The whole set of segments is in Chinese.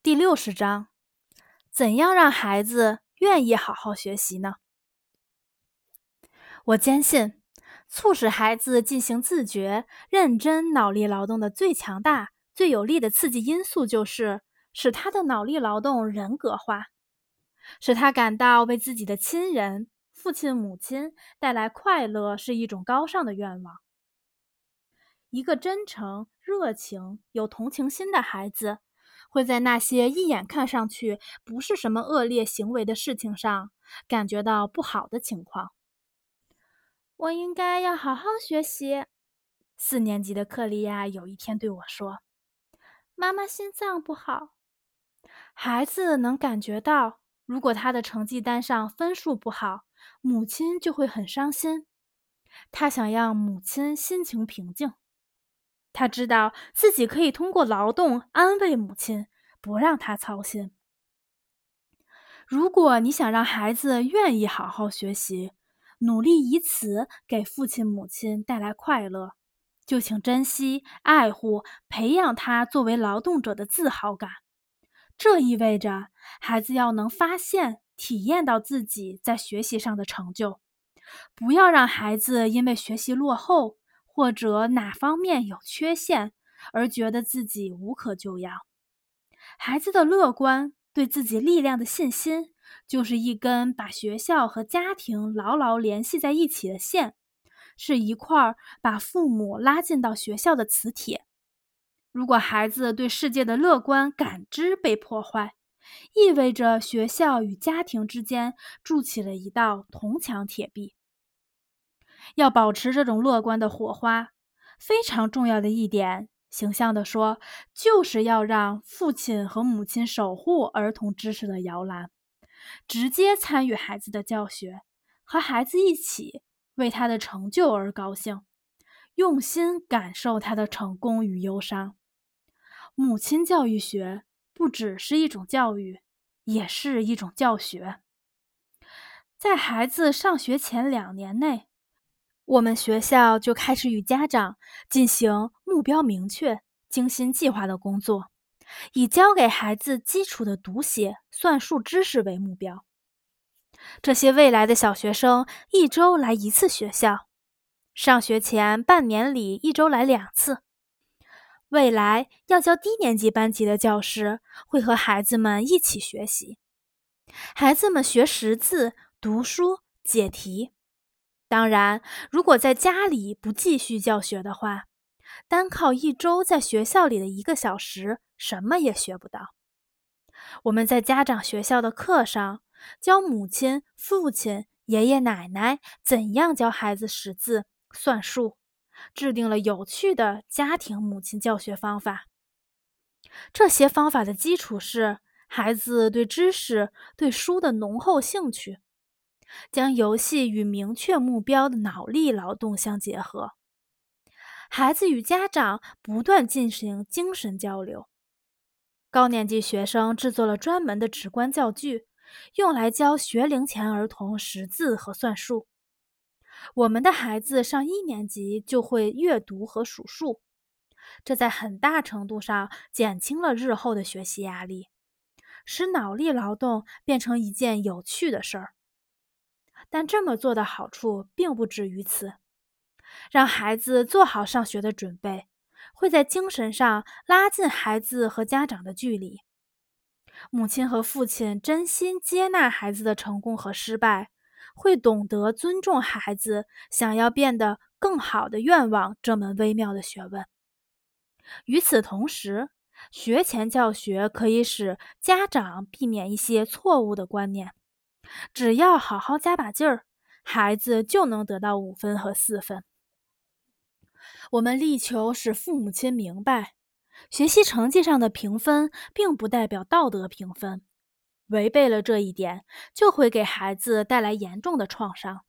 第六十章：怎样让孩子愿意好好学习呢？我坚信，促使孩子进行自觉、认真脑力劳动的最强大、最有力的刺激因素，就是使他的脑力劳动人格化，使他感到为自己的亲人、父亲、母亲带来快乐是一种高尚的愿望。一个真诚、热情、有同情心的孩子。会在那些一眼看上去不是什么恶劣行为的事情上感觉到不好的情况。我应该要好好学习。四年级的克利亚有一天对我说：“妈妈心脏不好。”孩子能感觉到，如果他的成绩单上分数不好，母亲就会很伤心。他想让母亲心情平静。他知道自己可以通过劳动安慰母亲，不让她操心。如果你想让孩子愿意好好学习，努力以此给父亲母亲带来快乐，就请珍惜、爱护、培养他作为劳动者的自豪感。这意味着孩子要能发现、体验到自己在学习上的成就，不要让孩子因为学习落后。或者哪方面有缺陷，而觉得自己无可救药。孩子的乐观、对自己力量的信心，就是一根把学校和家庭牢牢联系在一起的线，是一块把父母拉进到学校的磁铁。如果孩子对世界的乐观感知被破坏，意味着学校与家庭之间筑起了一道铜墙铁壁。要保持这种乐观的火花，非常重要的一点，形象地说，就是要让父亲和母亲守护儿童知识的摇篮，直接参与孩子的教学，和孩子一起为他的成就而高兴，用心感受他的成功与忧伤。母亲教育学不只是一种教育，也是一种教学。在孩子上学前两年内。我们学校就开始与家长进行目标明确、精心计划的工作，以教给孩子基础的读写、算术知识为目标。这些未来的小学生一周来一次学校，上学前半年里一周来两次。未来要教低年级班级的教师会和孩子们一起学习，孩子们学识字、读书、解题。当然，如果在家里不继续教学的话，单靠一周在学校里的一个小时，什么也学不到。我们在家长学校的课上教母亲、父亲、爷爷奶奶怎样教孩子识字、算术，制定了有趣的家庭母亲教学方法。这些方法的基础是孩子对知识、对书的浓厚兴趣。将游戏与明确目标的脑力劳动相结合，孩子与家长不断进行精神交流。高年级学生制作了专门的直观教具，用来教学龄前儿童识字和算术。我们的孩子上一年级就会阅读和数数，这在很大程度上减轻了日后的学习压力，使脑力劳动变成一件有趣的事儿。但这么做的好处并不止于此，让孩子做好上学的准备，会在精神上拉近孩子和家长的距离。母亲和父亲真心接纳孩子的成功和失败，会懂得尊重孩子想要变得更好的愿望这门微妙的学问。与此同时，学前教学可以使家长避免一些错误的观念。只要好好加把劲儿，孩子就能得到五分和四分。我们力求使父母亲明白，学习成绩上的评分并不代表道德评分。违背了这一点，就会给孩子带来严重的创伤，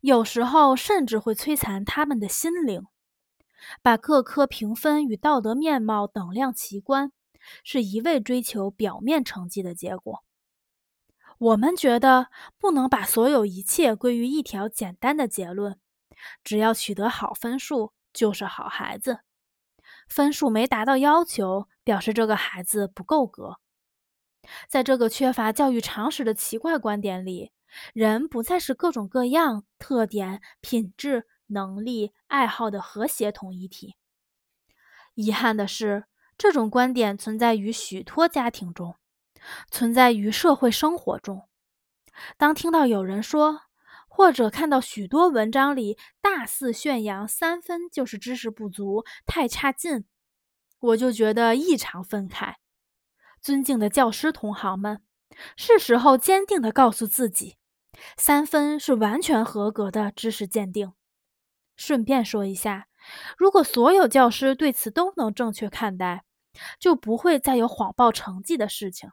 有时候甚至会摧残他们的心灵。把各科评分与道德面貌等量齐观，是一味追求表面成绩的结果。我们觉得不能把所有一切归于一条简单的结论：只要取得好分数就是好孩子。分数没达到要求，表示这个孩子不够格。在这个缺乏教育常识的奇怪观点里，人不再是各种各样特点、品质、能力、爱好的和谐统一体。遗憾的是，这种观点存在于许多家庭中，存在于社会生活中。当听到有人说，或者看到许多文章里大肆宣扬三分就是知识不足、太差劲，我就觉得异常愤慨。尊敬的教师同行们，是时候坚定地告诉自己，三分是完全合格的知识鉴定。顺便说一下，如果所有教师对此都能正确看待，就不会再有谎报成绩的事情，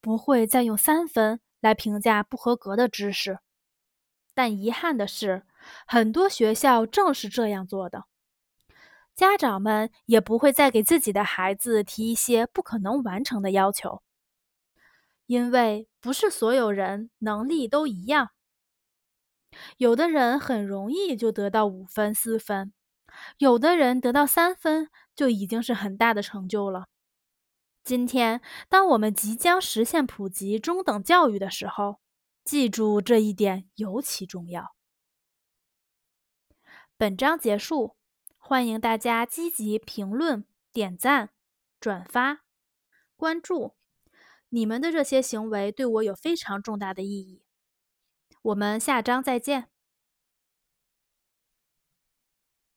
不会再用三分来评价不合格的知识。但遗憾的是，很多学校正是这样做的。家长们也不会再给自己的孩子提一些不可能完成的要求，因为不是所有人能力都一样。有的人很容易就得到五分、四分，有的人得到三分就已经是很大的成就了。今天，当我们即将实现普及中等教育的时候，记住这一点尤其重要。本章结束，欢迎大家积极评论、点赞、转发、关注，你们的这些行为对我有非常重大的意义。我们下章再见。